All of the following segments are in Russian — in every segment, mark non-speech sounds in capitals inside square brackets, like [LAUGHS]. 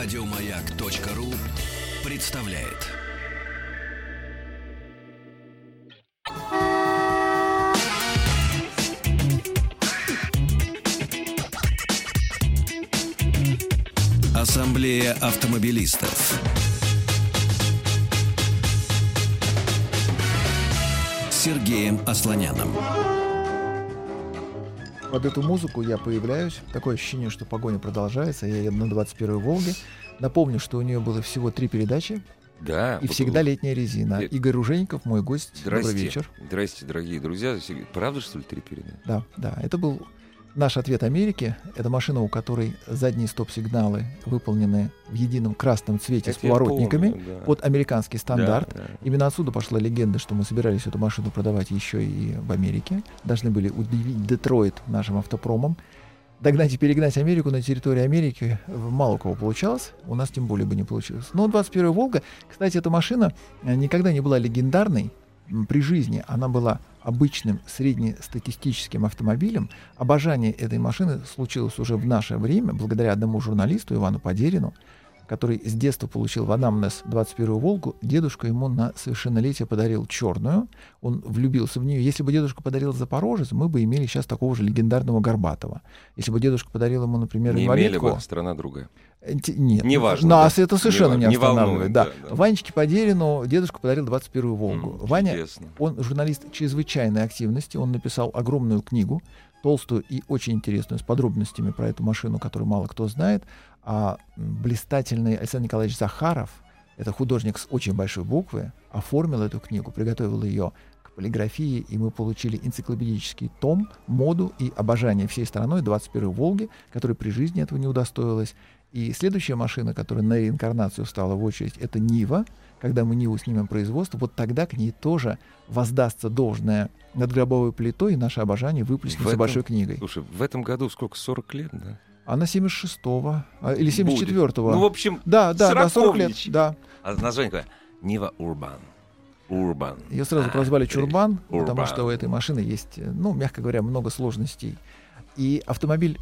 Радиомаяк.ру представляет. Ассамблея автомобилистов. Сергеем Асланяном. Под эту музыку я появляюсь. Такое ощущение, что погоня продолжается. Я еду на 21-й Волге. Напомню, что у нее было всего три передачи. Да. И вот всегда летняя резина. Э, Игорь Ружейников, мой гость. Здрасте. Добрый вечер. Здрасте, дорогие друзья. Правда, что ли, три передачи? Да, да. Это был наш ответ Америке. Это машина, у которой задние стоп-сигналы выполнены в едином красном цвете с Это я поворотниками. помню, да. Под американский стандарт. Да, да. Именно отсюда пошла легенда, что мы собирались эту машину продавать еще и в Америке. Должны были удивить Детройт нашим автопромом. Догнать и перегнать Америку на территории Америки мало у кого получалось. У нас тем более бы не получилось. Но 21 Волга, кстати, эта машина никогда не была легендарной. При жизни она была обычным среднестатистическим автомобилем. Обожание этой машины случилось уже в наше время, благодаря одному журналисту Ивану Подерину, который с детства получил в анамнез 21-ю «Волгу», дедушка ему на совершеннолетие подарил черную. Он влюбился в нее. Если бы дедушка подарил «Запорожец», мы бы имели сейчас такого же легендарного Горбатова. Если бы дедушка подарил ему, например, Не имели бы, страна другая. Нет, Неважно, Нас да. это совершенно Не не, ва- не останавливает. волнует, да. да, да. Ванечке Подерину дедушка подарил 21-ю «Волгу». М, Ваня чудесно. он журналист чрезвычайной активности. Он написал огромную книгу, толстую и очень интересную, с подробностями про эту машину, которую мало кто знает. А блистательный Александр Николаевич Захаров, это художник с очень большой буквы, оформил эту книгу, приготовил ее к полиграфии, и мы получили энциклопедический том, моду и обожание всей страной 21-й «Волги», которая при жизни этого не удостоилась. И следующая машина, которая на реинкарнацию встала в очередь, это Нива. Когда мы Ниву снимем производство, вот тогда к ней тоже воздастся должное над гробовой плитой, и наше обожание выплеснется этом- большой книгой. Слушай, в этом году сколько, 40 лет, да? Она 76-го а, или 74-го. Ну, в общем, да, да, да, 40 лет. Да. а название какое? Нива Урбан. Урбан. Ее сразу А, прозвали ты- Чурбан, потому Урбан. что у этой машины есть, ну, мягко говоря, много сложностей. И автомобиль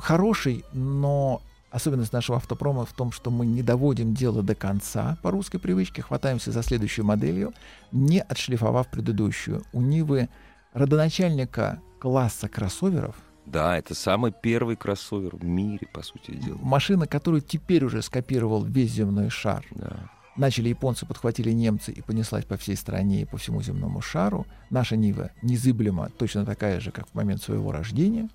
хороший, но особенность нашего автопрома в том, что мы не доводим дело до конца по русской привычке, хватаемся за следующую моделью, не отшлифовав предыдущую. У Нивы родоначальника класса кроссоверов, Да, это самый первый кроссовер в мире, по сути дела. машина, которую теперь уже скопировал весь земной шар, Да. Начали японцы, подхватили немцы и понеслась по всей стране и по всему земному шару. Наша Нива незыблема, точно такая же, как в момент своего рождения.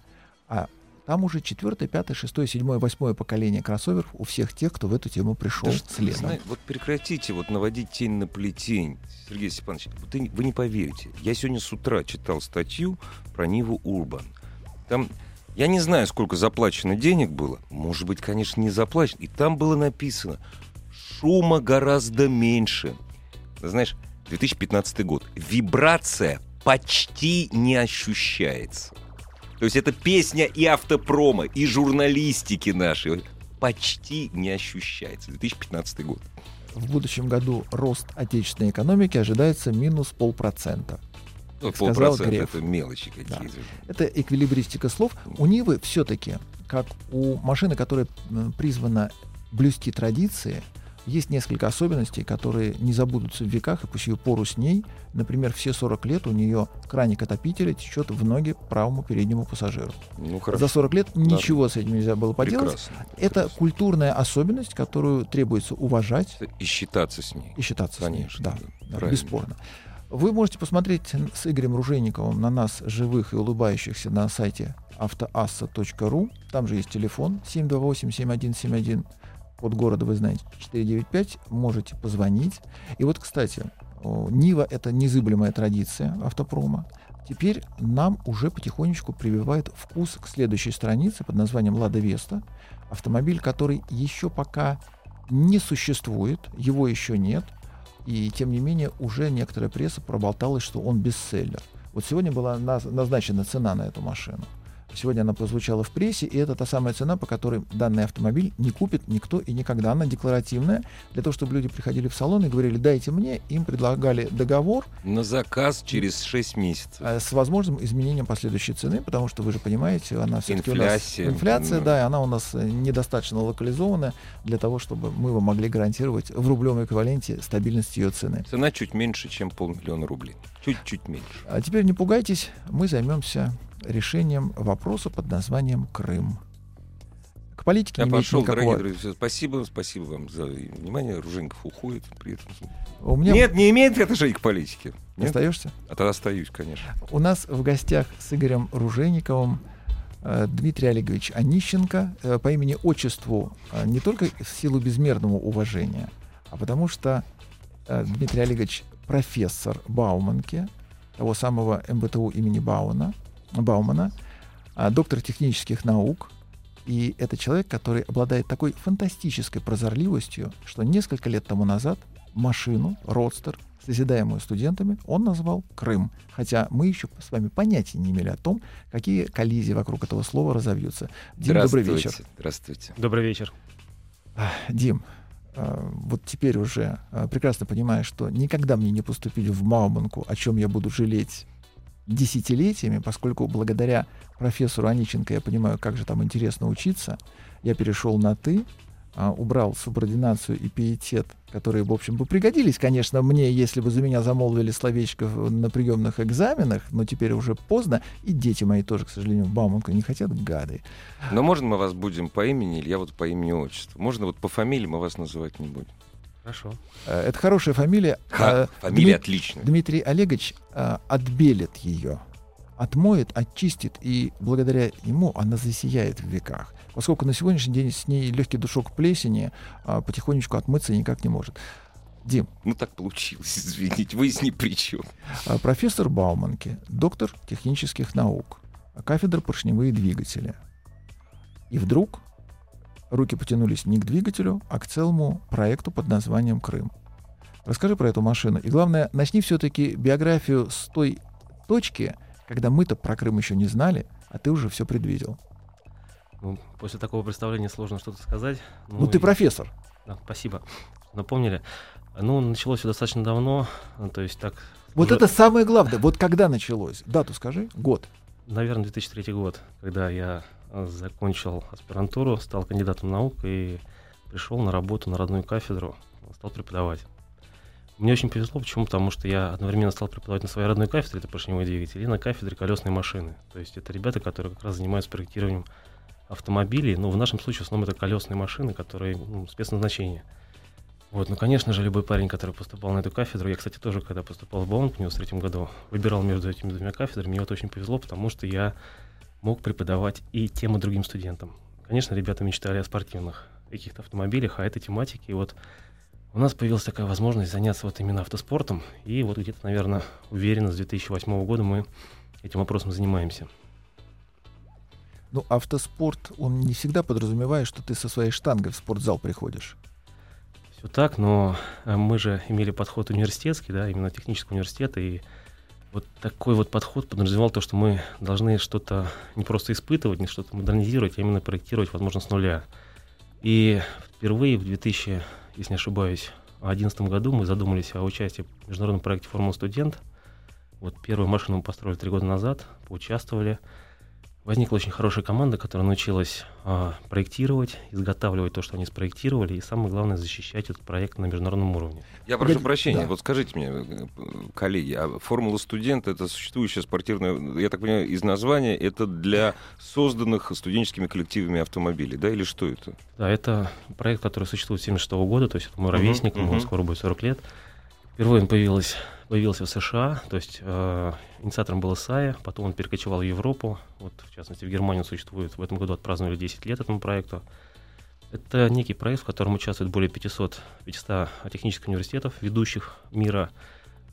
А там уже четвертое, пятое, шестое, седьмое, восьмое поколение кроссоверов у всех тех, кто в эту тему пришел Да, следом. Знай- вот прекратите вот наводить тень на плетень, Сергей Степанович. Вы, вы не поверите. Я сегодня с утра читал статью про Ниву Урбан. Там, я не знаю, сколько заплачено денег было. Может быть, конечно, не заплачено. И там было написано, шума гораздо меньше. Знаешь, 2015 год. Вибрация почти не ощущается. То есть это песня и автопрома, и журналистики нашей. Почти не ощущается. 2015 год. В будущем году рост отечественной экономики ожидается минус полпроцента. Ну, сказал Греф. это мелочи Да. какие-то. Это эквилибристика слов. У Нивы все-таки, как у машины, которая призвана блюсти традиции, есть несколько особенностей, которые не забудутся в веках, и по сию пору с ней. Например, все 40 лет у нее краник отопителя течет в ноги правому переднему пассажиру. Ну, хорошо. За 40 лет ничего с этим нельзя было поделать. Прекрасно. Это прекрасно. культурная особенность, которую требуется уважать И считаться с ней. и считаться Конечно, с ней. Да, да, да, бесспорно. Вы можете посмотреть с Игорем Ружейниковым на нас, живых и улыбающихся, на сайте автоасса.ру. Там же есть телефон 728-7171. Код города вы знаете 495. Можете позвонить. И вот, кстати, Нива — это незыблемая традиция автопрома. Теперь нам уже потихонечку прививает вкус к следующей странице под названием «Лада Веста». Автомобиль, который еще пока не существует, его еще нет, и тем не менее уже некоторая пресса проболталась, что он бестселлер. Вот сегодня была наз- назначена цена на эту машину. Сегодня она прозвучала в прессе, и это та самая цена, по которой данный автомобиль не купит никто и никогда. Она декларативная. Для того, чтобы люди приходили в салон и говорили, дайте мне, им предлагали договор. На заказ через 6 месяцев. Э, с возможным изменением последующей цены, потому что вы же понимаете, она все-таки у нас инфляция, да. да, и она у нас э, недостаточно локализована для того, чтобы мы вам могли гарантировать в рублевом эквиваленте стабильность ее цены. Цена чуть меньше, чем полмиллиона рублей. Чуть-чуть меньше. А теперь не пугайтесь, мы займемся решением вопроса под названием Крым. К политике Я не пошел, никакого... дорогие друзья. Спасибо, спасибо вам за внимание. Руженьков уходит при этом. У меня... Нет, не имеет отношения к политике. Нет? Остаешься? А тогда остаюсь, конечно. У нас в гостях с Игорем Ружейниковым э, Дмитрий Олегович Онищенко э, по имени-отчеству э, не только в силу безмерного уважения, а потому что Дмитрий Олегович профессор Бауманки, того самого МБТУ имени Бауна, Баумана, доктор технических наук, и это человек, который обладает такой фантастической прозорливостью, что несколько лет тому назад машину, родстер, созидаемую студентами, он назвал Крым. Хотя мы еще с вами понятия не имели о том, какие коллизии вокруг этого слова разовьются. Дим, добрый вечер. Здравствуйте. Добрый вечер. Дим, а, вот теперь уже а, прекрасно понимаю, что никогда мне не поступить в Мауманку, о чем я буду жалеть десятилетиями, поскольку благодаря профессору Аниченко я понимаю, как же там интересно учиться, я перешел на «ты», а, убрал субординацию и пиетет, которые, в общем, бы пригодились, конечно, мне, если бы за меня замолвили словечко на приемных экзаменах, но теперь уже поздно, и дети мои тоже, к сожалению, Бауманку не хотят, гады. Но можно мы вас будем по имени, или я вот по имени-отчеству? Можно вот по фамилии мы вас называть не будем? Хорошо. Э, это хорошая фамилия. Ха, фамилия Дмит... отличная. Дмитрий Олегович а, отбелит ее, отмоет, очистит, и благодаря ему она засияет в веках. Поскольку на сегодняшний день с ней легкий душок плесени а, потихонечку отмыться никак не может. Дим. Ну так получилось, [LAUGHS] извините, вы с ни при чем. А, профессор Бауманки, доктор технических наук, кафедра поршневые двигатели. И вдруг руки потянулись не к двигателю, а к целому проекту под названием «Крым». Расскажи про эту машину. И главное, начни все-таки биографию с той точки, когда мы-то про Крым еще не знали, а ты уже все предвидел. Ну, после такого представления сложно что-то сказать. Ну, ну ты и... профессор. Да, спасибо. Напомнили. Ну, началось все достаточно давно, ну, то есть так... Вот уже... это самое главное. Вот когда началось? Дату скажи, год. Наверное, 2003 год, когда я закончил аспирантуру, стал кандидатом наук и пришел на работу на родную кафедру, стал преподавать. Мне очень повезло, почему? Потому что я одновременно стал преподавать на своей родной кафедре, это поршневой двигатель, и на кафедре колесной машины. То есть это ребята, которые как раз занимаются проектированием автомобилей, но в нашем случае в основном это колесные машины, которые ну, спецназначения. Вот, ну, конечно же, любой парень, который поступал на эту кафедру, я, кстати, тоже, когда поступал в Бауманг в 93 году, выбирал между этими двумя кафедрами, мне вот очень повезло, потому что я мог преподавать и тем, и другим студентам. Конечно, ребята мечтали о спортивных каких-то автомобилях, а этой тематике. И вот у нас появилась такая возможность заняться вот именно автоспортом. И вот где-то, наверное, уверенно, с 2008 года мы этим вопросом занимаемся. Ну, автоспорт, он не всегда подразумевает, что ты со своей штангой в спортзал приходишь. Все так, но э, мы же имели подход университетский, да, именно технического университета, и вот такой вот подход подразумевал то, что мы должны что-то не просто испытывать, не что-то модернизировать, а именно проектировать, возможно, с нуля. И впервые в 2000, если не ошибаюсь, 2011 году мы задумались о участии в международном проекте «Формула студент». Вот первую машину мы построили три года назад, поучаствовали – Возникла очень хорошая команда, которая научилась а, проектировать, изготавливать то, что они спроектировали, и самое главное защищать этот проект на международном уровне. Я прошу прощения, да. вот скажите мне, э, коллеги, а формула студента это существующая спортивная, я так понимаю, из названия это для созданных студенческими коллективами автомобилей, да, или что это? Да, это проект, который существует с 76 года, то есть это мой ровесник, uh-huh, ему uh-huh. скоро будет 40 лет. Впервые он появилась, появился в США, то есть э, инициатором был ИСАЯ, потом он перекочевал в Европу, вот в частности в Германию существует, в этом году отпраздновали 10 лет этому проекту. Это некий проект, в котором участвует более 500, 500 технических университетов, ведущих мира.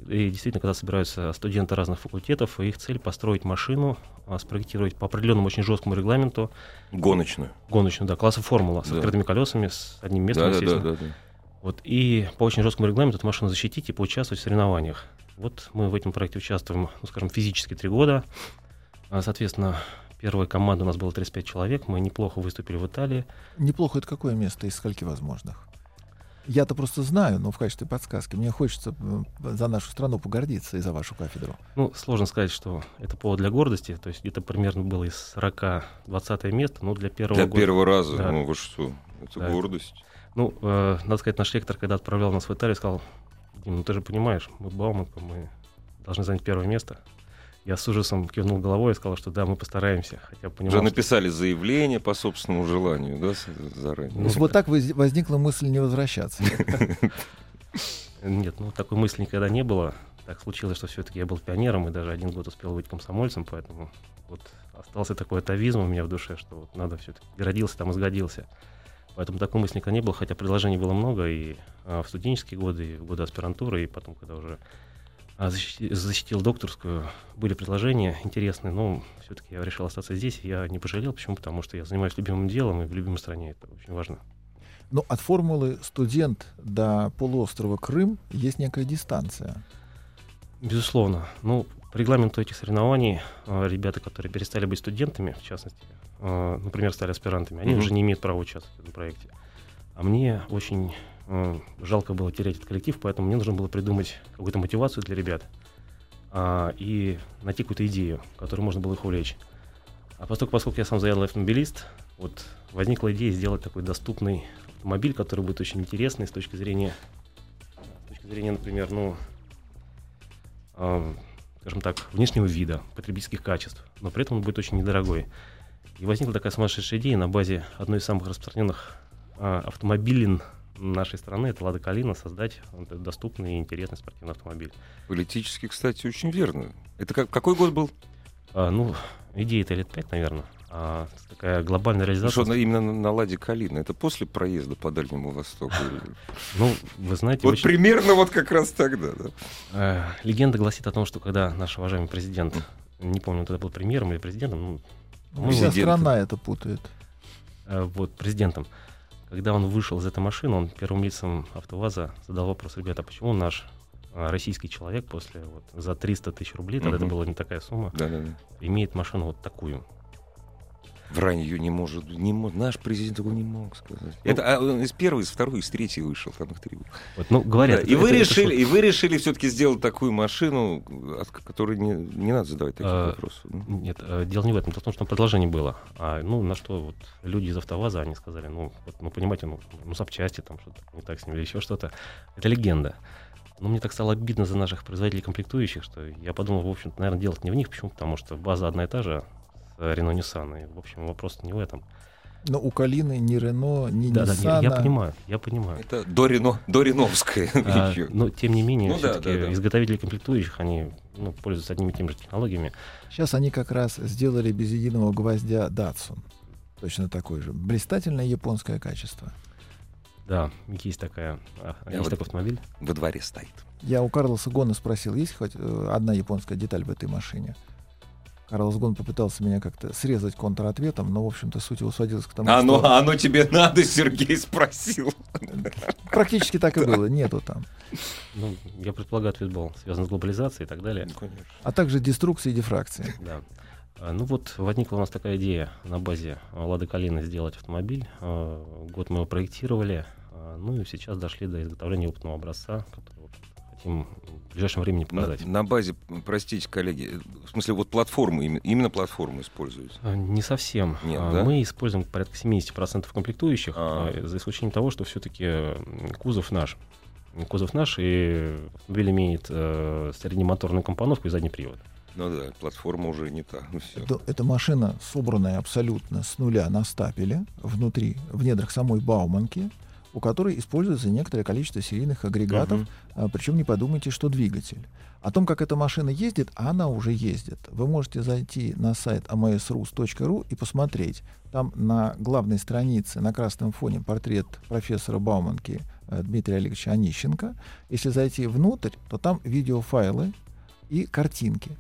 И действительно, когда собираются студенты разных факультетов, их цель построить машину, а, спроектировать по определенному очень жесткому регламенту. Гоночную. Гоночную, да, класса формула, с да. открытыми колесами, с одним местом, да, да, да, да, да. Вот, и по очень жесткому регламенту эту машину защитить и поучаствовать в соревнованиях. Вот мы в этом проекте участвуем, ну, скажем, физически три года. А, соответственно, Первая команда у нас было 35 человек, мы неплохо выступили в Италии. Неплохо это какое место из скольки возможных? Я-то просто знаю, но в качестве подсказки мне хочется за нашу страну погордиться и за вашу кафедру. Ну, сложно сказать, что это повод для гордости. То есть это примерно было из 40 20 место, но для первого Для года... первого раза, Да. ну вы что, это Да. гордость. Ну, э, надо сказать, наш ректор, когда отправлял нас в Италию, сказал, Дим, ну ты же понимаешь, мы Бауманка, мы должны занять первое место. Я с ужасом кивнул головой и сказал, что да, мы постараемся. Хотя понимал, Уже что- написали заявление по собственному желанию, да, заранее. Есть вот так воз- возникла мысль не возвращаться. Нет, ну такой мысли никогда не было. Так случилось, что все-таки я был пионером и даже один год успел быть комсомольцем, поэтому вот остался такой атовизм у меня в душе, что вот надо все-таки родился там и сгодился. Поэтому такой мысли никогда не было, хотя предложений было много и а, в студенческие годы, и в годы аспирантуры, и потом, когда уже а, защити- защитил докторскую, были предложения интересные, но все-таки я решил остаться здесь, я не пожалел. Почему? Потому что я занимаюсь любимым делом и в любимой стране, это очень важно. Но от формулы студент до полуострова Крым есть некая дистанция. Безусловно. Ну, по регламенту этих соревнований э, ребята, которые перестали быть студентами, в частности, например, стали аспирантами, они Мгм. уже не имеют права участвовать в этом проекте. А мне очень э, жалко было терять этот коллектив, поэтому мне нужно было придумать какую-то мотивацию для ребят а, и найти какую-то идею, которой можно было их увлечь. А поскольку, поскольку я сам заядлый автомобилист, вот возникла идея сделать такой доступный автомобиль, который будет очень интересный с точки зрения, с точки зрения, например, ну, а, скажем так, внешнего вида, потребительских качеств, но при этом он будет очень недорогой. И возникла такая сумасшедшая идея на базе одной из самых распространенных а, автомобилин нашей страны, это Лада Калина, создать доступный и интересный спортивный автомобиль. Политически, кстати, очень верно. Это как, какой год был? А, ну, идея-то лет пять, наверное. А такая глобальная Ну, реализация. Что именно на, на Ладе Калина? Это после проезда по Дальнему Востоку? [LAUGHS] Ну, вы знаете, Вот примерно вот как раз тогда, да. э, легенда гласит о том, что когда наш уважаемый президент, не помню, тогда был премьером или президентом, ну, Вся страна это путает. э, вот, президентом, когда он вышел из этой машины, он первым лицам АвтоВАЗа задал вопрос, ребята, а почему наш а, российский человек после вот, за 300 тысяч рублей, тогда это Мгм. была не такая сумма, Да, да, да. имеет машину вот такую. Вранье не может, не мо- наш президент такого не мог сказать. Это а, он из первой, из второй, из третьей вышел, там их три. Вот, ну, говорят. Да, это- и вы это- это решили, шутка. и вы решили все-таки сделать такую машину, от которой не, не надо задавать таких А, вопросов. ну. Нет, э, дело не в этом. Дело в том, что предложение было. А, ну, на что вот люди из АвтоВАЗа, они сказали, ну, вот, ну понимаете, ну, ну, запчасти, там что-то не так с ним или еще что-то. Это легенда. Но мне так стало обидно за наших производителей комплектующих, что я подумал, в общем-то, наверное, делать не в них. Почему? Потому что база одна и та же Renault Nissan. И, в общем, вопрос не в этом. Но у Калины ни Рено, ни Да, да, Ниссана... я, я понимаю, я понимаю. Это Дорино, Дориновская. А, [LAUGHS] ещё. но, тем не менее, Ну да, все-таки да, да. изготовители комплектующих, они ну, пользуются одними и теми же технологиями. Сейчас они как раз сделали без единого гвоздя Datsun. Точно такой же. Блистательное японское качество. Да, есть такая, а, Я есть вот- такой автомобиль. Во дворе стоит. Я у Карлоса Гона спросил, есть хоть э, одна японская деталь в этой машине? Карлос Гон попытался меня как-то срезать контратветом, но, в общем-то, суть его сводилась к тому, А оно, что а оно тебе надо, Сергей спросил. практически так и было, нету там. Ну, я предполагаю, ответ был связан с глобализацией и так далее. Ну, конечно. А также деструкции и дифракции. Да. А, Ну вот возникла у нас такая идея на базе Лады Калины сделать автомобиль. Год мы его проектировали. Ну и сейчас дошли до изготовления опытного образца, который хотим в ближайшем времени На, показать. на базе, простите, коллеги, в смысле, вот платформы, именно, платформы используются. А, Не совсем. Нет, А, да? Мы используем порядка 70% комплектующих, А. а, за исключением того, что все-таки кузов наш. Кузов наш, и автомобиль имеет э, среднемоторную компоновку и задний привод. Ну да, платформа уже не та. Ну все. Это, это машина, собранная абсолютно с нуля на стапеле, внутри, в недрах самой Бауманки, у которой используется некоторое количество серийных агрегатов, а, причем не подумайте, что двигатель. О том, как эта машина ездит, она уже ездит. Вы можете зайти на сайт amsrus.ru и посмотреть. Там на главной странице на красном фоне портрет профессора Бауманки э, Дмитрия Олеговича Онищенко. Если зайти внутрь, то там видеофайлы и картинки.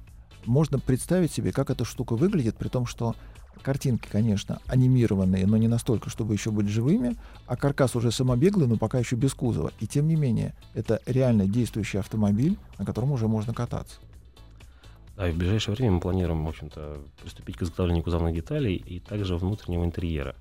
Можно представить себе, как эта штука выглядит, при том, что картинки, конечно, анимированные, но не настолько, чтобы еще быть живыми, а каркас уже самобеглый, но пока еще без кузова. И тем не менее, это реально действующий автомобиль, на котором уже можно кататься. Да, и в ближайшее время мы планируем, в общем-то, приступить к изготовлению кузовных деталей и также внутреннего интерьера.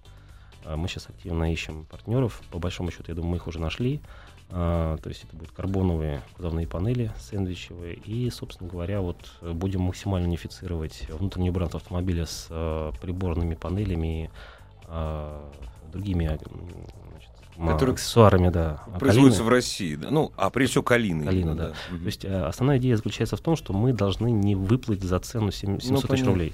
А, Мы сейчас активно ищем партнеров. По большому счету, я думаю, мы их уже нашли. А, То есть это будут карбоновые кузовные панели сэндвичевые. И, собственно говоря, вот э, будем максимально унифицировать внутренний бренд автомобиля с э, приборными панелями и а, другими а, м, значит, Которые аксессуарами, да. А Производится Калина- в России, да? Ну, а прежде всего калина. Калина, именно, да. Мгм. То есть э, основная идея заключается в том, что мы должны не выплыть за цену сем- 700 тысяч понятно. рублей.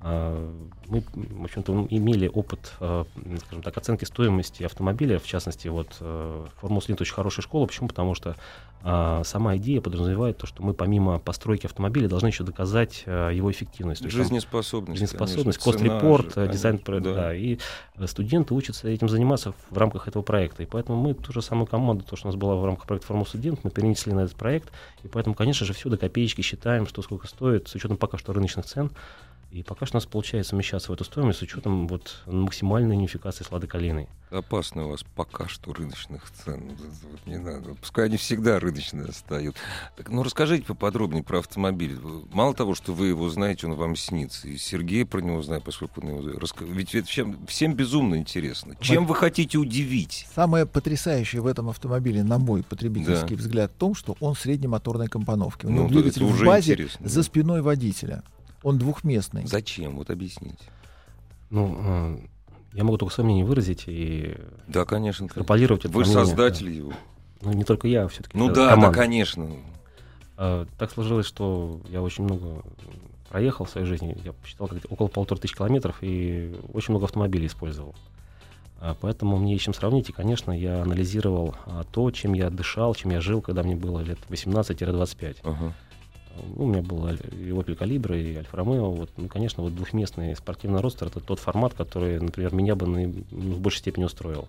А, Мы, в общем-то, имели опыт, э, скажем так, оценки стоимости автомобиля, в частности, вот э, Формула это очень хорошая школа. Почему? Потому что а, сама идея подразумевает то, что мы помимо постройки автомобиля должны еще доказать э, его эффективность. Есть Жизнеспособность. жизнеспособность, кост-репорт, э, дизайн, конечно, про- да. да. и э, студенты учатся этим заниматься в рамках этого проекта. И поэтому мы ту же самую команду, то, что у нас была в рамках проекта «Формула студент», мы перенесли на этот проект. И поэтому, конечно же, все до копеечки считаем, что сколько стоит, с учетом пока что рыночных цен. И пока что у нас получается вмещаться в эту стоимость с учетом вот максимальной унификации с «Ладой Калиной». Опасно у вас пока что рыночных цен. Вот- не надо. Пускай они всегда рыночные стают. Так, ну, расскажите поподробнее про автомобиль. Мало того, что вы его знаете, он вам снится. И Сергей про него знает, поскольку он его... раска- Ведь это всем, всем безумно интересно. Чем вы хотите удивить? Самое потрясающее в этом автомобиле, на мой потребительский Да. взгляд, в том, что он среднемоторной компоновки. У Ну, него да, двигатель в базе интересно, за спиной водителя. Он двухместный. Зачем? Вот объясните. Ну, э, я могу только свое мнение выразить и Да, конечно. экстраполировать это Вы же мнение, создатель его. Ну, не только я, все-таки Ну да, да, конечно. А, Так сложилось, что я очень много проехал в своей жизни. Я посчитал как около полутора тысяч километров и очень много автомобилей использовал. А, Поэтому мне есть чем сравнить. И, конечно, я анализировал а, то, чем я дышал, чем я жил, когда мне было лет 18-25. Ага. Ну, у меня был и Opel Calibra, и Альфа Ромео. Вот, ну, конечно, вот двухместный спортивный ростер это тот формат, который, например, меня бы наи- ну, в большей степени устроил.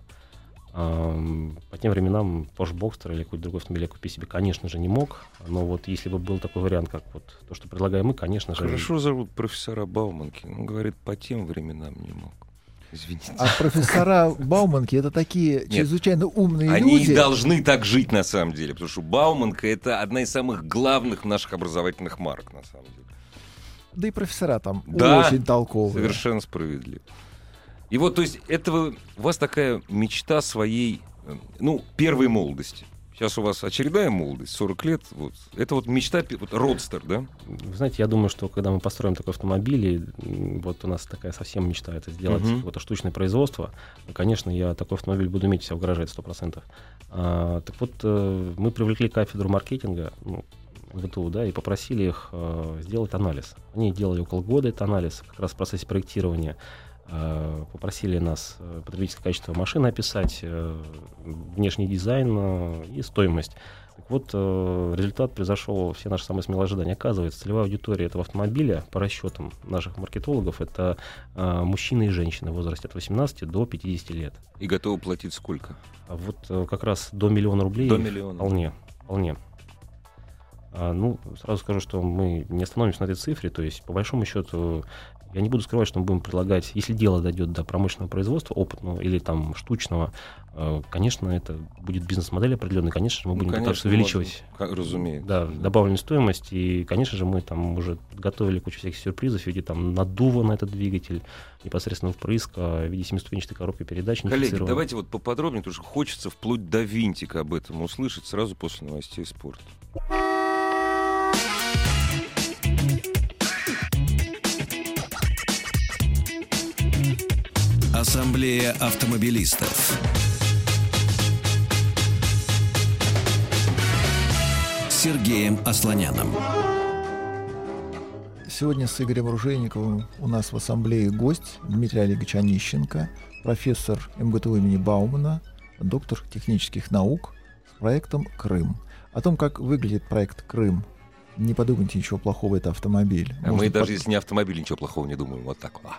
Ам, По тем временам Porsche Boxster или какой-то другой автомобиль я купить себе, конечно же, не мог. Но вот если бы был такой вариант, как вот то, что предлагаем мы, конечно же... Хорошо зовут профессора Бауманки. Он говорит, по тем временам не мог. Извините. А профессора Бауманки это такие чрезвычайно умные Они люди. и должны так жить на самом деле, потому что Бауманка это одна из самых главных наших образовательных марок на самом деле. Да и профессора там Да, очень толковые. Совершенно справедливо. И вот, то есть, это у вас такая мечта своей, э, ну, первой молодости. Сейчас у вас очередная молодость, 40 лет. Вот. Это вот мечта, вот, родстер, да? Вы знаете, я думаю, что когда мы построим такой автомобиль, и, вот у нас такая совсем мечта это сделать Мгм. какое-то штучное производство, конечно, я такой автомобиль буду иметь себя в гараже, это 100%. А, так вот, э, мы привлекли кафедру маркетинга, ну, ВТУ, да, и попросили их э, сделать анализ. Они делали около года этот анализ, как раз в процессе проектирования. Э, попросили нас э, потребительское качество машины описать, э, внешний дизайн и стоимость. Так вот, результат произошел все наши самые смелые ожидания. Оказывается, целевая аудитория этого автомобиля, по расчетам наших маркетологов, это мужчины и женщины в возрасте от 18 до 50 лет. И готовы платить сколько? А вот как раз до миллиона рублей До миллиона. вполне, вполне. А, ну, сразу скажу, что мы не остановимся на этой цифре, то есть, по большому счету, я не буду скрывать, что мы будем предлагать, если дело дойдет до промышленного производства, опытного или там штучного, э, конечно, это будет бизнес-модель определенная, конечно же, мы Ну, будем конечно, пытаться увеличивать можно. Ка- Разумеется. да, добавленную стоимость, и, конечно же, мы там уже готовили кучу всяких сюрпризов в виде там наддува на этот двигатель, непосредственно впрыска, в виде семиступенчатой коробки передач. Коллеги, давайте вот поподробнее, потому что хочется вплоть до винтика об этом услышать сразу после новостей спорта. Ассамблея автомобилистов. Сергеем Асланяном. Сегодня с Игорем Оружейниковым у нас в ассамблее гость Дмитрий Олегович Онищенко, профессор МГТУ имени Баумана, доктор технических наук с проектом «Крым». О том, как выглядит проект «Крым», не подумайте ничего плохого, это автомобиль. А мы Можно даже под- если не автомобиль, ничего плохого не думаем. Вот так. А.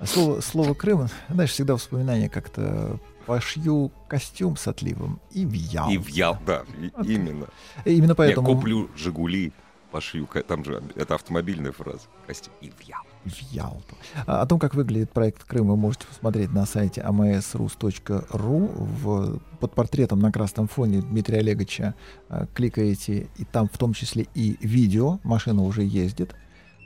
А Слово, слово Крым, знаешь, всегда вспоминание как-то пошью костюм с отливом и в Ялту. И в Ял, да, и- именно. Именно поэтому Я куплю Жигули, пошью, там же это автомобильная фраза. Костюм. И в Ял. в Ялту. А, О том, как выглядит проект Крым, вы можете посмотреть на сайте amsrus.ru. В, под портретом на красном фоне Дмитрия Олеговича а, кликаете, и там в том числе и видео. Машина уже ездит.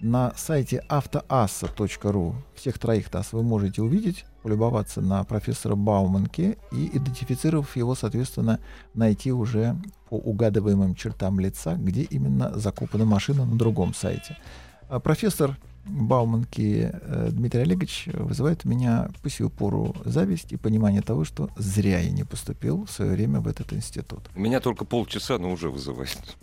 На сайте автоасса.ру всех троих ТАСС вы можете увидеть, полюбоваться на профессора Бауманке и, идентифицировав его, соответственно, найти уже по угадываемым чертам лица, где именно закупана машина на другом сайте. А профессор Бауманки э, Дмитрий Олегович вызывает у меня по сию пору зависть и понимание того, что зря я не поступил в свое время в этот институт. Меня только полчаса, но уже вызывает.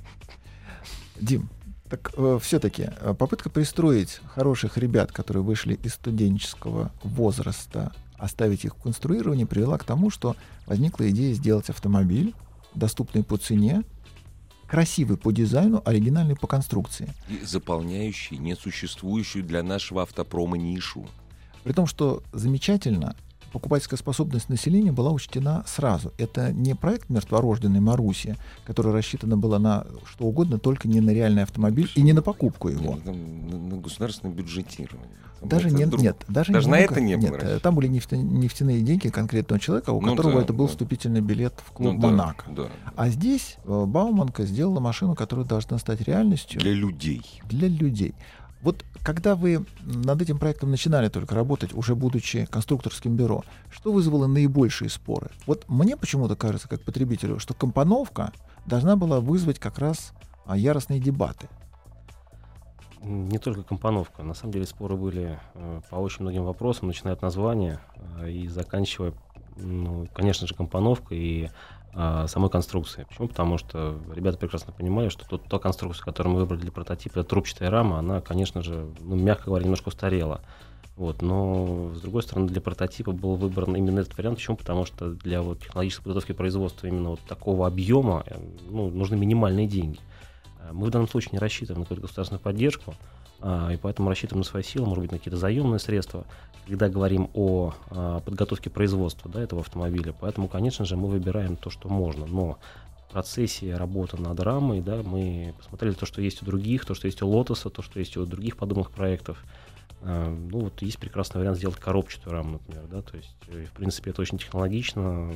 Дим, так э, все-таки э, попытка пристроить хороших ребят, которые вышли из студенческого возраста, оставить их в конструировании, привела к тому, что возникла идея сделать автомобиль, доступный по цене, красивый по дизайну, оригинальный по конструкции. И заполняющий несуществующую для нашего автопрома нишу. При том, что замечательно, покупательская способность населения была учтена сразу. Это не проект мертворожденной Маруси, который рассчитана была на что угодно, только не на реальный автомобиль и не на покупку его. На, на, на государственное бюджетирование. Даже Это не, друг- нет, даже, даже не на много- это не было нет, там были нефтяные деньги конкретного человека, у Ну которого да, это был да. вступительный билет в клуб Ну да, Монако. да. А здесь э, Бауманка сделала машину, которая должна стать реальностью Для людей. для людей. Вот когда вы над этим проектом начинали только работать, уже будучи конструкторским бюро, что вызвало наибольшие споры? Вот мне почему-то кажется, как потребителю, что компоновка должна была вызвать как раз а, яростные дебаты. Не только компоновка. На самом деле споры были э, по очень многим вопросам, начиная от названия э, и заканчивая, ну, конечно же, компоновкой и самой конструкцией. Почему? Потому что ребята прекрасно понимали, что тот, та конструкция, которую мы выбрали для прототипа, трубчатая рама, она, конечно же, ну, мягко говоря, немножко устарела. Вот, но, с другой стороны, для прототипа был выбран именно этот вариант. Почему? Потому что для вот, технологической подготовки производства именно вот такого объема э, ну, нужны минимальные деньги. Э, Мы в данном случае не рассчитываем на какую-то государственную поддержку, а, и поэтому рассчитываем на свои силы, может быть, на какие-то заемные средства, когда говорим о а, подготовке производства да, этого автомобиля. Поэтому, конечно же, мы выбираем то, что можно. Но в процессе работы над рамой да, мы посмотрели то, что есть у других, то, что есть у Лотоса, то, что есть у других подобных проектов. А, Ну, вот есть прекрасный вариант сделать коробчатую раму, например, да, то есть, э, в принципе, это очень технологично,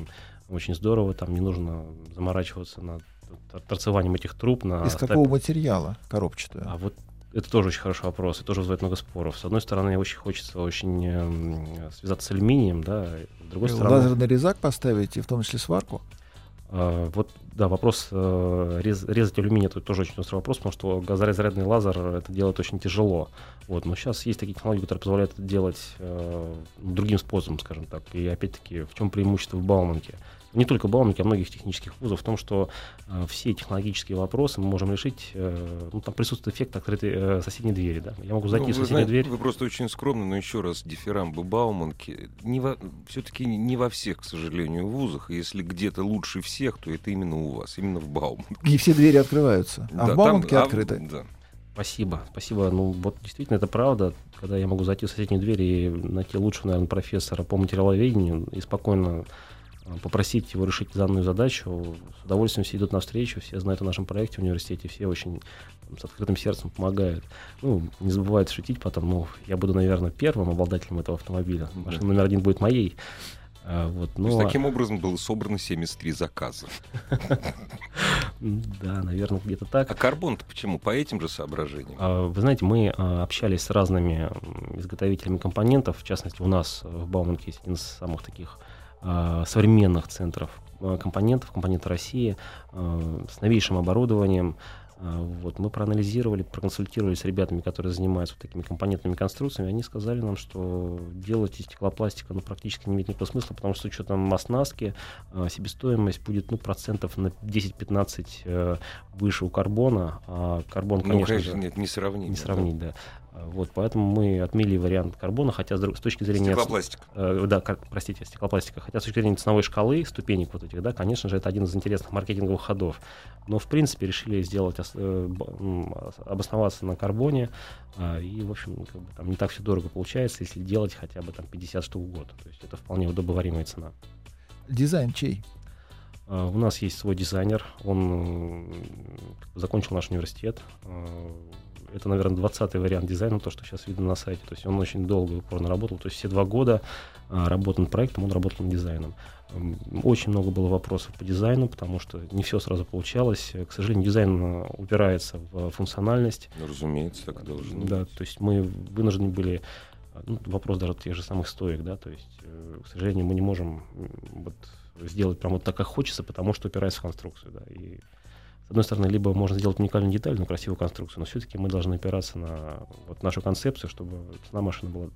очень здорово, там не нужно заморачиваться над тор- торцеванием этих труб. На Из какого материала коробчатую? а вот это тоже очень хороший вопрос, и тоже вызывает много споров. С одной стороны, очень хочется очень эм, связаться с алюминием, да, с другой стороны... Лазерный резак поставить и в том числе сварку? А, вот, да, вопрос э, рез- резать алюминий это тоже очень острый вопрос, потому что газорезрядный лазер это делать очень тяжело. Вот, но сейчас есть такие технологии, которые позволяют это делать э, другим способом, скажем так. И опять-таки, в чем преимущество в Бауманке? Не только в Бауманке, а многих технических вузов в том, что э, все технологические вопросы мы можем решить. э, ну, там присутствует эффект открытой э, соседней двери. Да? Я могу зайти Ну, в вы, соседнюю знаете, дверь. вы просто очень скромны, но еще раз, дифирамбы Бауманки. Не во, все-таки не во всех, к сожалению, вузах. И Если где-то лучше всех, то это именно у вас, именно в Бауманке. Не все двери открываются, а Да, в там- Бауманке а, открыты. да. Спасибо, спасибо. Ну, вот действительно это правда, когда я могу зайти в соседнюю дверь и найти лучшего, наверное, профессора по материаловедению и спокойно попросить его решить данную задачу. С удовольствием все идут навстречу, все знают о нашем проекте в университете, все очень там, с открытым сердцем помогают. Ну, не забывают шутить потом, ну, я буду, наверное, первым обладателем этого автомобиля. Машина номер один будет моей. А, вот, То ну, есть а- таким образом было собрано 73 заказа. [LAUGHS] да, наверное, где-то так. А карбон-то почему? По этим же соображениям? А, Вы знаете, мы а, общались с разными изготовителями компонентов. В частности, у нас э, в Бауманке есть один из самых таких современных центров а, компонентов, компоненты России, а, с новейшим оборудованием. Вот, мы проанализировали, проконсультировались с ребятами, которые занимаются вот такими компонентными конструкциями. Они сказали нам, что делать из стеклопластика ну, практически не имеет никакого смысла, потому что с учетом оснастки себестоимость будет ну, процентов на 10-15 э, выше у карбона. А карбон, Ну, конечно, конечно, же, нет, не сравнить. не сравнить, да. А, Вот, поэтому мы отмели вариант карбона, хотя с, друг- с точки зрения... Стеклопластик. Э, да, кар- простите, стеклопластика. Хотя с точки зрения ценовой шкалы, ступенек вот этих, да, конечно же, это один из интересных маркетинговых ходов. Но, в принципе, решили сделать, э, обосноваться на карбоне, а, и, в общем, как бы, там не так все дорого получается, если делать хотя бы там 50 штук в год. То есть это вполне удобоваримая цена. Дизайн чей? Uh, у нас есть свой дизайнер, он э, закончил наш университет. Uh, это, наверное, 20-й вариант дизайна, то, что сейчас видно на сайте. То есть он очень долго и упорно работал. То есть все два года uh, работал над проектом, он работал над дизайном. Очень много было вопросов по дизайну, потому что не все сразу получалось. К сожалению, дизайн упирается в функциональность. Ну, разумеется, так должно Да, то есть мы вынуждены были ну, вопрос даже тех же самых стоек, да, то есть, э, к сожалению, мы не можем вот, сделать прям вот так, как хочется, потому что упирается в конструкцию, да, и с одной стороны, либо можно сделать уникальную деталь, но красивую конструкцию, но все-таки мы должны опираться на вот нашу концепцию, чтобы цена машины была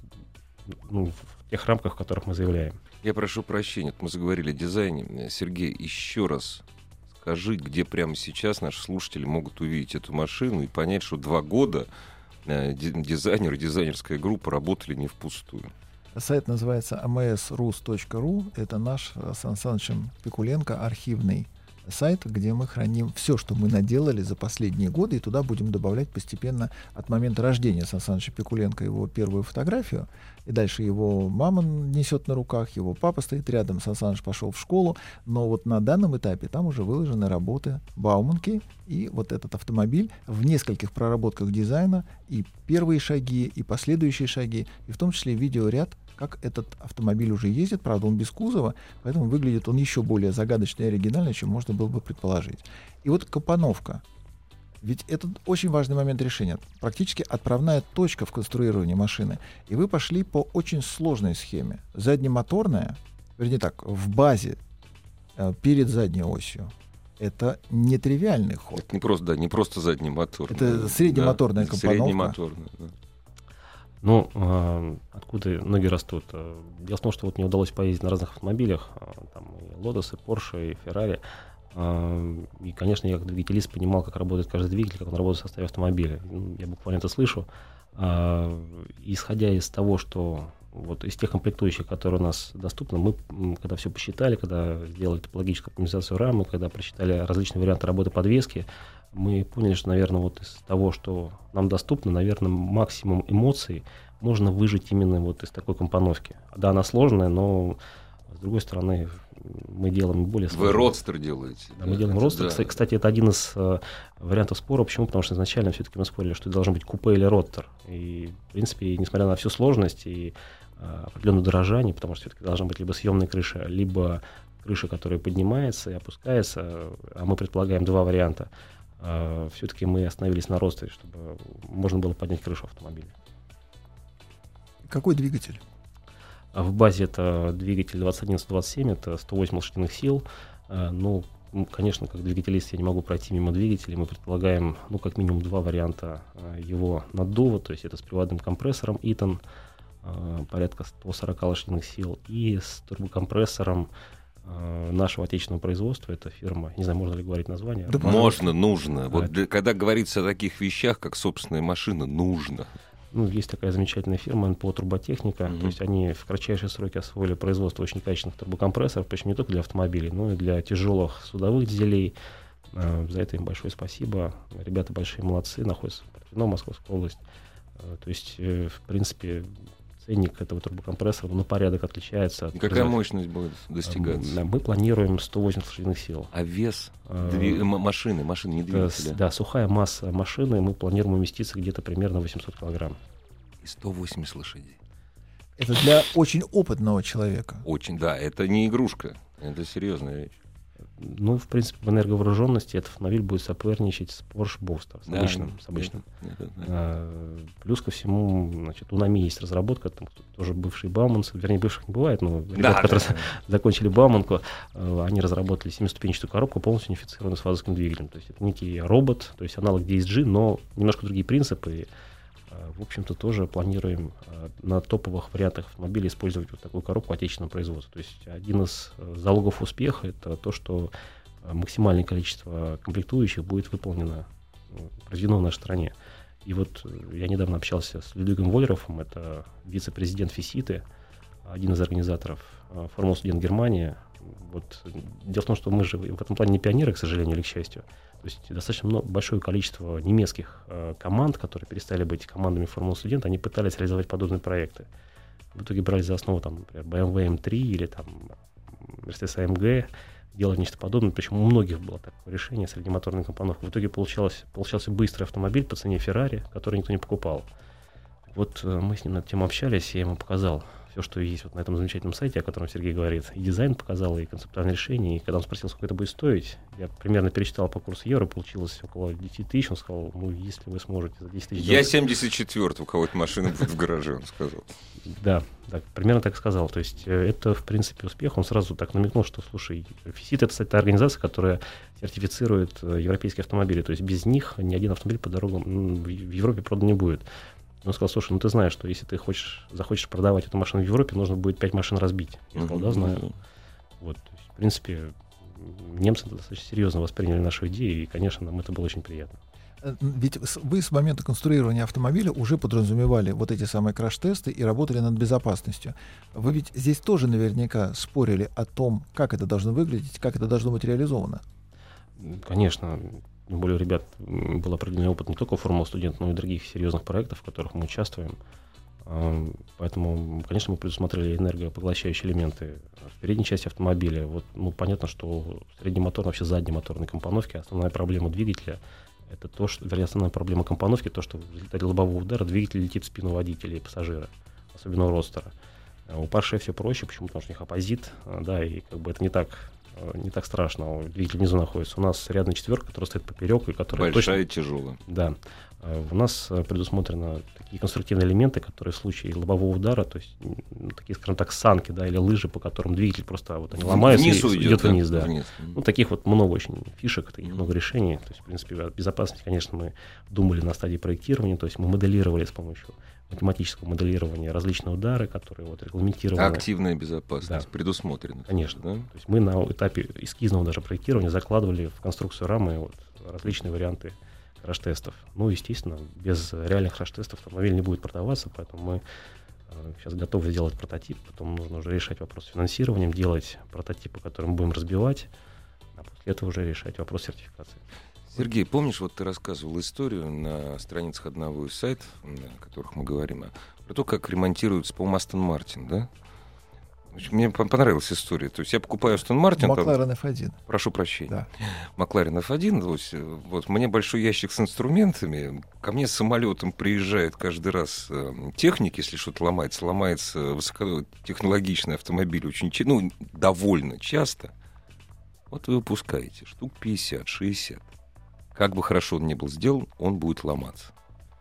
ну, в тех рамках, в которых мы заявляем. Я прошу прощения, мы заговорили о дизайне. Сергей, еще раз скажи, где прямо сейчас наши слушатели могут увидеть эту машину и понять, что два года э, дизайнер и дизайнерская группа работали не впустую. Сайт называется amsrus.ru. Это наш э, Сан Санычем Пикуленко архивный сайт, где мы храним все, что мы наделали за последние годы, и туда будем добавлять постепенно от момента рождения Сан Саныча Пикуленко его первую фотографию, и дальше его мама несет на руках, его папа стоит рядом, Сан пошел в школу, но вот на данном этапе там уже выложены работы Бауманки, и вот этот автомобиль в нескольких проработках дизайна, и первые шаги, и последующие шаги, и в том числе видеоряд как этот автомобиль уже ездит, правда, он без кузова, поэтому выглядит он еще более загадочно и оригинально, чем можно было бы предположить. И вот компоновка. Ведь это очень важный момент решения. Практически отправная точка в конструировании машины. И вы пошли по очень сложной схеме. Заднемоторная, вернее так, в базе э, перед задней осью. Это нетривиальный ход. Это не просто, да, не просто задний мотор. Это среднемоторная да, компоновка. Среднемоторная, да. Ну, э, откуда ноги растут? А, дело в том, что вот мне удалось поездить на разных автомобилях, э, там и Lotus, и Porsche, и Ferrari. Э, и, конечно, я как двигателист понимал, как работает каждый двигатель, как он работает в составе автомобиля. Ну, я буквально это слышу. Э, исходя из того, что вот из тех комплектующих, которые у нас доступны, мы, когда все посчитали, когда сделали топологическую оптимизацию рамы, когда просчитали различные варианты работы подвески, мы поняли, что, наверное, вот из того, что нам доступно, наверное, максимум эмоций можно выжить именно вот из такой компоновки. Да, она сложная, но с другой стороны, мы делаем более сложные. Вы родстер делаете. Да, да, мы делаем родстер. Да. Кстати, это один из э, вариантов спора. Почему? Потому что изначально все-таки мы спорили, что это должен быть купе или родстер. И, в принципе, несмотря на всю сложность и э, определенное дорожание, потому что все-таки должна быть либо съемная крыша, либо крыша, которая поднимается и опускается, а мы предполагаем два варианта – э, все-таки мы остановились на росте, чтобы можно было поднять крышу автомобиля. Какой двигатель? А в базе это двигатель 2127, это 108 лошадиных сил. Э, ну, конечно, как двигателист я не могу пройти мимо двигателя. Мы предполагаем, ну, как минимум два варианта его наддува, то есть это с приводным компрессором э, порядка 140 лошадиных сил, и с турбокомпрессором нашего отечественного производства. Это фирма, не знаю, можно ли говорить название. Да, можно, нужно. Вот для, когда говорится о таких вещах, как собственная машина, нужно. Ну, есть такая замечательная фирма НПО Турботехника. Mm-hmm. То есть они в кратчайшие сроки освоили производство очень качественных турбокомпрессоров, причем не только для автомобилей, но и для тяжелых судовых дизелей. Э, за это им большое спасибо. Ребята большие молодцы, находятся в Портвино, Московская область. Э, то есть, в принципе, ценник этого турбокомпрессора на порядок отличается. От Какая мощность будет достигаться? Мы планируем 180 лошадиных сил. А вес а, дви... машины, машины, не двигателя? Да, сухая масса машины, мы планируем уместиться где-то примерно 800 килограмм. И 180 лошадей. Это для очень опытного человека. Очень, да, это не игрушка, это серьезная вещь. Ну, в принципе, в энерговооруженности этот автомобиль будет соперничать с Porsche Boxster, с да, обычным. С обычным. Нет, нет, нет. А, плюс ко всему, значит, у НАМИ есть разработка, там тоже бывший Бауманс, вернее, бывших не бывает, но ребята, да, которые да, да. закончили Бауманку, а, они разработали семиступенчатую коробку, полностью унифицированную с фазовским двигателем. То есть это некий робот, то есть аналог DSG, но немножко другие принципы. А, в общем-то, тоже планируем а, на топовых вариантах автомобилей использовать вот такую коробку отечественного производства. То есть один из э, залогов успеха это то, что э, максимальное количество комплектующих будет выполнено, произведено в нашей стране. И вот э, я недавно общался с Людвигом Воллеровым, это вице-президент ФИСИТы, один из организаторов Формул студент Германии. Вот. Дело в том, что мы же в этом плане не пионеры, к сожалению или к счастью. То есть достаточно много, большое количество немецких э, команд, которые перестали быть командами Формулы студента, они пытались реализовать подобные проекты. В итоге брали за основу, там, например, BMW M3 или там Mercedes AMG, делать нечто подобное. Причем у многих было такое решение среднемоторной компоновки. В итоге получалось, получался быстрый автомобиль по цене Феррари, который никто не покупал. Вот э, мы с ним на эту тему общались, я ему показал все, что есть вот на этом замечательном сайте, о котором Сергей говорит. И дизайн показал, и концептуальное решение. И когда он спросил, сколько это будет стоить, я примерно пересчитал по курсу евро, получилось около 10 тысяч. Он сказал, ну, если вы сможете за 10 тысяч... Я 74 у кого-то машина будет в гараже, он сказал. Да, да, примерно так сказал. То есть э, это, в принципе, успех. Он сразу так намекнул, что, слушай, ФИСИТ — это, кстати, та организация, которая сертифицирует э, европейские автомобили. То есть без них ни один автомобиль по дорогам в Европе продан не будет. Он сказал, слушай, ну ты знаешь, что если ты хочешь, захочешь продавать эту машину в Европе, нужно будет пять машин разбить. Я сказал, да, знаю. Вот, есть, в принципе, немцы достаточно серьезно восприняли нашу идею, и, конечно, нам это было очень приятно. Э, ведь вы с момента конструирования автомобиля уже подразумевали вот эти самые краш-тесты и работали над безопасностью. Вы ведь здесь тоже наверняка спорили о том, как это должно выглядеть, как это должно быть реализовано. Конечно, тем более у ребят был определенный опыт не только формула студент, но и других серьезных проектов, в которых мы участвуем. Поэтому, конечно, мы предусмотрели энергопоглощающие элементы в передней части автомобиля. Вот, ну, понятно, что средний мотор, вообще задней моторной компоновки, основная проблема двигателя — это то, что, вернее, основная проблема компоновки, то, что в результате лобового удара двигатель летит в спину водителя и пассажира, особенно у ростера. А у Porsche все проще, почему? Потому что у них оппозит, а, да, и как бы это не так Э, не так страшно. Двигатель внизу находится. У нас рядом четверка, которая стоит поперек и которая Большая точно... и тяжелая. Да. Э, у нас э, предусмотрены такие конструктивные элементы, которые в случае лобового удара, то есть такие, скажем так, санки, да, или лыжи, по которым двигатель просто вот они ломаются вниз и идет, идет вниз, да. Вниз. Ну, таких вот много очень фишек, таких много решений. То есть, в принципе, безопасность, конечно, мы думали на стадии проектирования, то есть мы моделировали с помощью математического моделирования различные удары, которые вот регламентированы. Активная безопасность да. предусмотрена. Конечно. Да? То есть мы на этапе эскизного даже проектирования закладывали в конструкцию рамы вот различные варианты краш-тестов. Ну, естественно, без реальных краш-тестов автомобиль не будет продаваться, поэтому мы э, сейчас готовы сделать прототип, потом нужно уже решать вопрос с финансированием, делать прототипы, которые мы будем разбивать, а после этого уже решать вопрос сертификации. Сергей, помнишь, вот ты рассказывал историю на страницах одного из сайтов, о которых мы говорим, про то, как ремонтируется, по-моему, Астон Мартин, да? Мне понравилась история. То есть я покупаю Астон Мартин. Макларен F1. Прошу прощения. Да. Макларен F1. То есть, вот мне большой ящик с инструментами. Ко мне с самолетом приезжает каждый раз э, техник, если что-то ломается. Ломается высокотехнологичный автомобиль очень, ну, довольно часто. Вот вы выпускаете штук 50, 60 как бы хорошо он ни был сделан, он будет ломаться.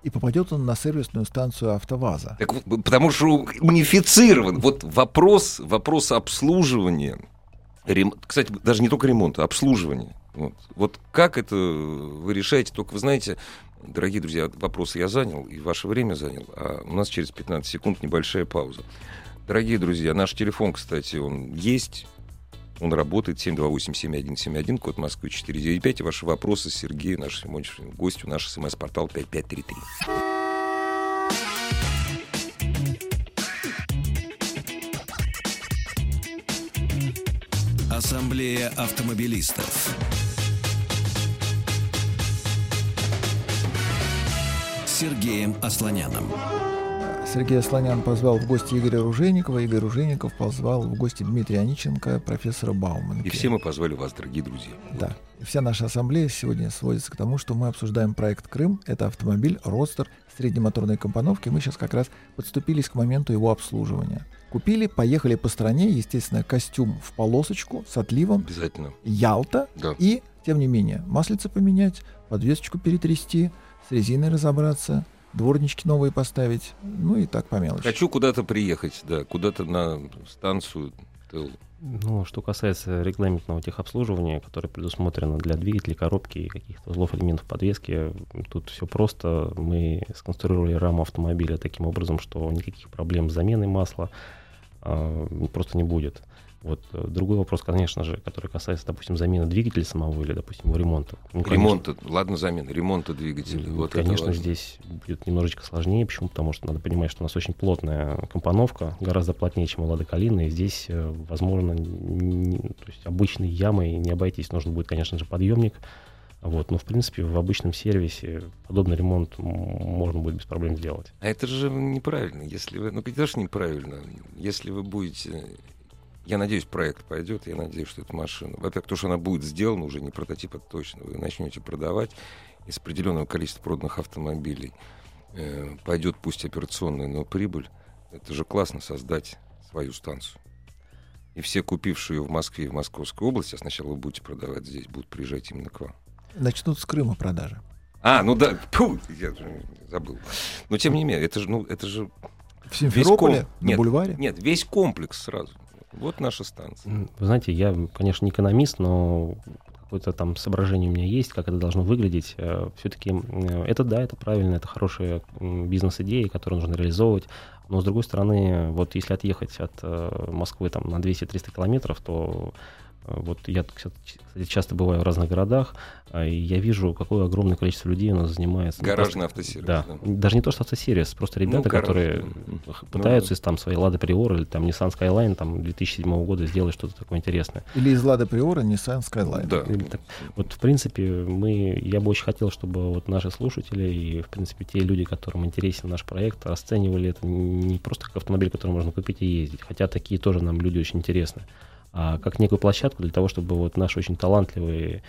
И попадет он на сервисную станцию АвтоВАЗа. Так, потому что унифицирован. Вот вопрос, вопрос обслуживания, рем... кстати, даже не только ремонта, обслуживания. Вот. вот как это вы решаете? Только вы знаете, дорогие друзья, вопросы я занял, и ваше время занял, а у нас через 15 секунд небольшая пауза. Дорогие друзья, наш телефон, кстати, он есть. Он работает 728-7171, код Москвы 495. И ваши вопросы Сергею, нашему сегодняшнему гостю, наш смс-портал 5533. Ассамблея автомобилистов. Сергеем Асланяном. Сергей Слонян позвал в гости Игоря Ружейникова, Игорь Ружейников позвал в гости Дмитрия Аниченко, профессора Баумана. И все мы позвали вас, дорогие друзья. Да. Вся наша ассамблея сегодня сводится к тому, что мы обсуждаем проект «Крым». Это автомобиль «Родстер» среднемоторной компоновки. Мы сейчас как раз подступились к моменту его обслуживания. Купили, поехали по стране, естественно, костюм в полосочку с отливом. Обязательно. Ялта. Да. И, тем не менее, маслица поменять, подвесочку перетрясти, с резиной разобраться – дворнички новые поставить, ну и так по мелочи. Хочу куда-то приехать, да, куда-то на станцию. Ну, что касается регламентного техобслуживания, которое предусмотрено для двигателей, коробки и каких-то узлов элементов подвески, тут все просто. Мы сконструировали раму автомобиля таким образом, что никаких проблем с заменой масла э, просто не будет. Вот э, другой вопрос, конечно же, который касается, допустим, замены двигателя самого или, допустим, его ремонта. Ну, ремонта, ладно, замена, ремонта двигателя. Вот конечно, здесь будет немножечко сложнее. Почему? Потому что надо понимать, что у нас очень плотная компоновка, гораздо плотнее, чем у Лады Калины. И здесь, э, возможно, не, то есть обычной ямой не обойтись. Нужно будет, конечно же, подъемник. Вот, но в принципе в обычном сервисе подобный ремонт можно будет без проблем сделать. А это же неправильно, если вы, ну это же неправильно, если вы будете Я надеюсь, проект пойдет, я надеюсь, что эта машина... Во-первых, то, что она будет сделана, уже не прототип, а точно. Вы начнете продавать из определенного количества проданных автомобилей. Э, пойдет пусть операционная, но прибыль. Это же классно создать свою станцию. И все, купившие ее в Москве и в Московской области, а сначала вы будете продавать здесь, будут приезжать именно к вам. Начнут с Крыма продажи. А, ну да, фу, я забыл. Но тем не менее, это же, ну, это же В Симферополе, ком- на Нет. бульваре. нет, весь комплекс сразу. Вот наша станция. Вы знаете, я, конечно, не экономист, но какое-то там соображение у меня есть, как это должно выглядеть. Все-таки это да, это правильно, это хорошая бизнес-идея, которую нужно реализовывать. Но с другой стороны, вот если отъехать от э, Москвы там на 200-300 километров, то э, вот я, кстати, часто бываю в разных городах, а, и я вижу, какое огромное количество людей у нас занимается. Гаражный просто- автосервис. Да. да. Даже не то, что автосервис, просто ребята, гараж, которые Ну пытаются да. из там своей Лады Приора или там Nissan Skyline там 2007 года сделать что-то такое интересное. Или из Лада Приора Nissan Skyline. Да. Или так- Вот, в принципе, мы, я бы очень хотел, чтобы вот наши слушатели и, в принципе, те люди, которым интересен наш проект, расценивали это не просто как автомобиль, который можно купить и ездить, хотя такие тоже нам люди очень интересны, а как некую площадку для того, чтобы вот наши очень талантливые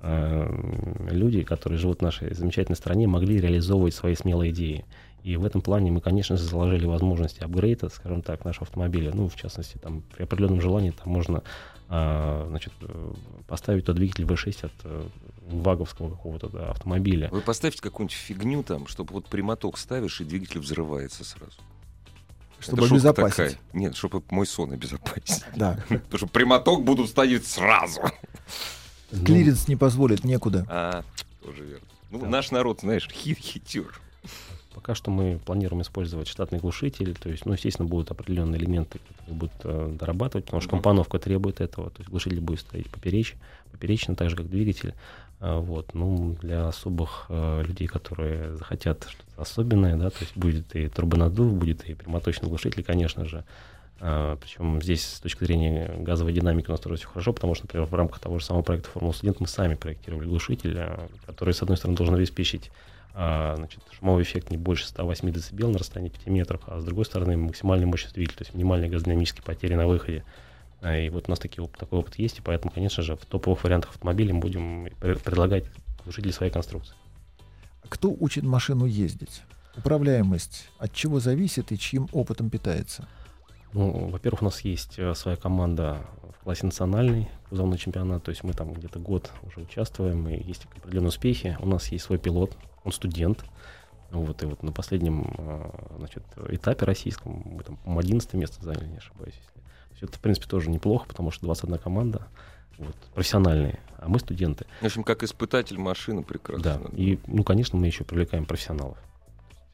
э, люди, которые живут в нашей замечательной стране, могли реализовывать свои смелые идеи. И в этом плане мы, конечно же, заложили возможности апгрейда, скажем так, нашего автомобиля. Ну, в частности, там при определенном желании там можно а, значит, э, поставить тот двигатель V6 от э, ваговского какого-то да, автомобиля. Вы поставьте какую-нибудь фигню там, чтобы вот прямоток ставишь, и двигатель взрывается сразу. Чтобы Это обезопасить. такая. Нет, чтобы мой сон обезопасить. [LAUGHS] Да. [LAUGHS] Потому что прямоток будут ставить сразу. [LAUGHS] Клиренс не позволит некуда. А, тоже верно. Ну, наш народ, знаешь, хит хитер. Пока что мы планируем использовать штатный глушитель, то есть, ну, естественно, будут определенные элементы, которые будут э, дорабатывать, потому что компоновка требует этого, то есть глушитель будет стоять попереч, поперечно, так же, как двигатель. А, Вот, ну, для особых э, людей, которые захотят что-то особенное, да, то есть будет и турбонаддув, будет и прямоточный глушитель, конечно же. А, причем здесь с точки зрения газовой динамики у нас тоже все хорошо, потому что, например, в рамках того же самого проекта Формула Студент мы сами проектировали глушитель, который, с одной стороны, должен обеспечить а, значит, шумовой эффект не больше 108 дБ на расстоянии 5 метров, а с другой стороны максимальная мощность двигателя, то есть минимальные газодинамические потери на выходе. А, И вот у нас такие, такой опыт есть, и поэтому, конечно же, в топовых вариантах автомобилей мы будем пре- предлагать глушители своей конструкции. Кто учит машину ездить? Управляемость от чего зависит и чьим опытом питается? Ну, во-первых, у нас есть э, своя команда в классе национальный кузовной чемпионат, то есть мы там где-то год уже участвуем, и есть определенные успехи. У нас есть свой пилот, он студент. Вот, и вот на последнем э, значит, этапе российском мы там, по 11 место заняли, не ошибаюсь. Это, в принципе, тоже неплохо, потому что 21 команда, вот, профессиональные, а мы студенты. В общем, как испытатель машины прекрасно. Да, и, ну, конечно, мы еще привлекаем профессионалов.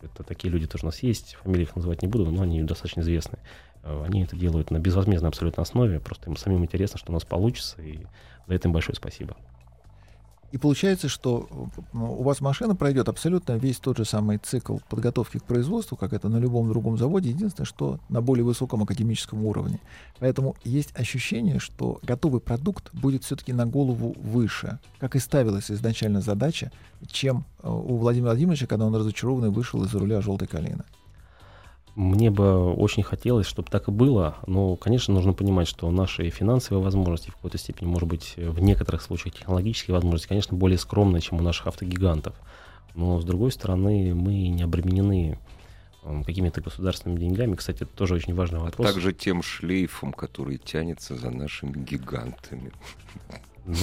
Это такие люди тоже у нас есть, фамилии их называть не буду, но они достаточно известны. Э, Они это делают на безвозмездной абсолютно основе, просто им самим интересно, что у нас получится, и за это им большое спасибо. И получается, что э, у вас машина пройдет абсолютно весь тот же самый цикл подготовки к производству, как это на любом другом заводе, единственное, что на более высоком академическом уровне. Поэтому есть ощущение, что готовый продукт будет все-таки на голову выше, как и ставилась изначально задача, чем э, у Владимира Владимировича, когда он разочарованный вышел из-за руля желтой калины. Мне бы очень хотелось, чтобы так и было, но, конечно, нужно понимать, что наши финансовые возможности в какой-то степени, может быть, в некоторых случаях технологические возможности, конечно, более скромные, чем у наших автогигантов. Но, с другой стороны, мы не обременены м, какими-то государственными деньгами. Кстати, это тоже очень важный А вопрос. также тем шлейфом, который тянется за нашими гигантами. Ну,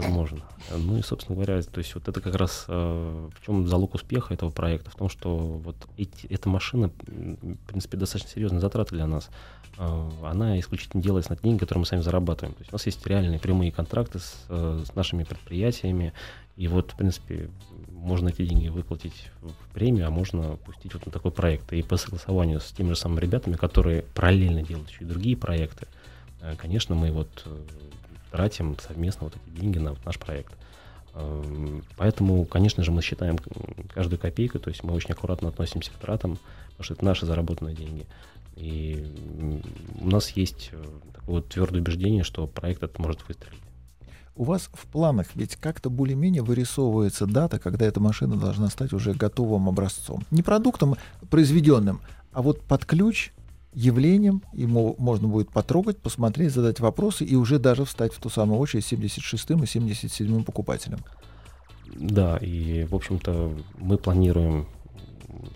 возможно. Ну и, собственно говоря, то есть вот это как раз э, в чем залог успеха этого проекта, в том, что вот эти, эта машина, в принципе, достаточно серьезные затраты для нас. Э, она исключительно делается на деньги, которые мы сами зарабатываем. То есть у нас есть реальные прямые контракты с, э, с нашими предприятиями, и вот, в принципе, можно эти деньги выплатить в премию, а можно пустить вот на такой проект. И по согласованию с теми же самыми ребятами, которые параллельно делают еще и другие проекты, э, конечно, мы вот э, тратим совместно вот эти деньги на вот наш проект. Эм, Поэтому, конечно же, мы считаем каждую копейку, то есть мы очень аккуратно относимся к тратам, потому что это наши заработанные деньги. И у нас есть э, такое вот твердое убеждение, что проект этот может выстрелить. У вас в планах ведь как-то более-менее вырисовывается дата, когда эта машина должна стать уже готовым образцом. Не продуктом произведенным, а вот под ключ явлением, ему можно будет потрогать, посмотреть, задать вопросы и уже даже встать в ту самую очередь с 76-м и 77-м покупателем. Да, и, в общем-то, мы планируем,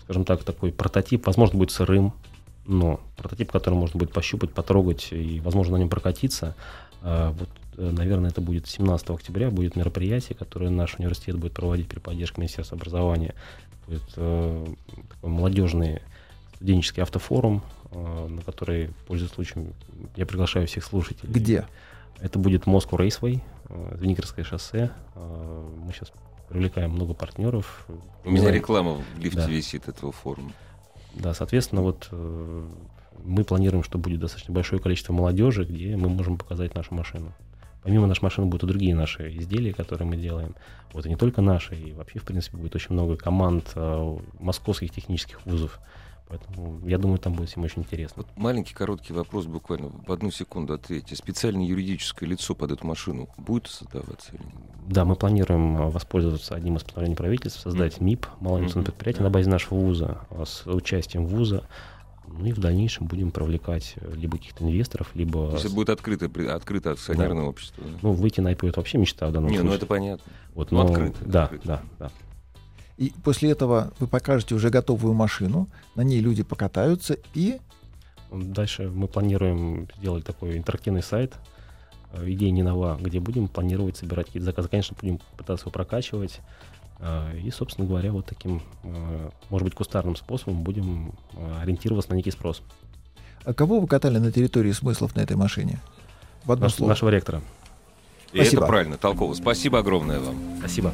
скажем так, такой прототип, возможно, будет сырым, но прототип, который можно будет пощупать, потрогать и, возможно, на нем прокатиться. А, вот, э, наверное, это будет 17 октября, будет мероприятие, которое наш университет будет проводить при поддержке Министерства образования. Будет э, такой молодежный студенческий автофорум, на который, пользуясь случаем, я приглашаю всех слушателей. Где? Это будет Москва Рейсвей, э, Звенигорское шоссе. Э, мы сейчас привлекаем много партнеров. У меня реклама в лифте Да. висит этого форума. Да, соответственно, вот э, мы планируем, что будет достаточно большое количество молодежи, где мы можем показать нашу машину. Помимо нашей машины будут и другие наши изделия, которые мы делаем. Вот и не только наши, и вообще, в принципе, будет очень много команд э, московских технических вузов. Поэтому я думаю, там будет всем очень интересно. Вот маленький короткий вопрос, буквально в одну секунду ответьте. Специальное юридическое лицо под эту машину будет создаваться или нет? Да, мы планируем э, воспользоваться одним из постановлений правительства, создать МИП, малоинвестиционное Мгм. предприятие на базе нашего вуза, э, с участием вуза. Ну и в дальнейшем будем привлекать э, либо каких-то инвесторов, либо... То есть это будет открыто, открыто акционерное общество. да? Ну, выйти на IPO это вообще мечта в данном Не, ну случае. это понятно. Вот, ну, но- открыто, Да, открыто. да, да. И после этого вы покажете уже готовую машину, на ней люди покатаются и Дальше мы планируем сделать такой интерактивный сайт, э, идея не нова, где будем планировать собирать какие-то заказы. Конечно, будем пытаться его прокачивать. э, И, собственно говоря, вот таким, э, может быть, кустарным способом будем ориентироваться на некий спрос. А кого вы катали на территории смыслов на этой машине? В одно Наш- слово. нашего ректора. И Спасибо. это правильно, толково. Спасибо огромное вам. Спасибо.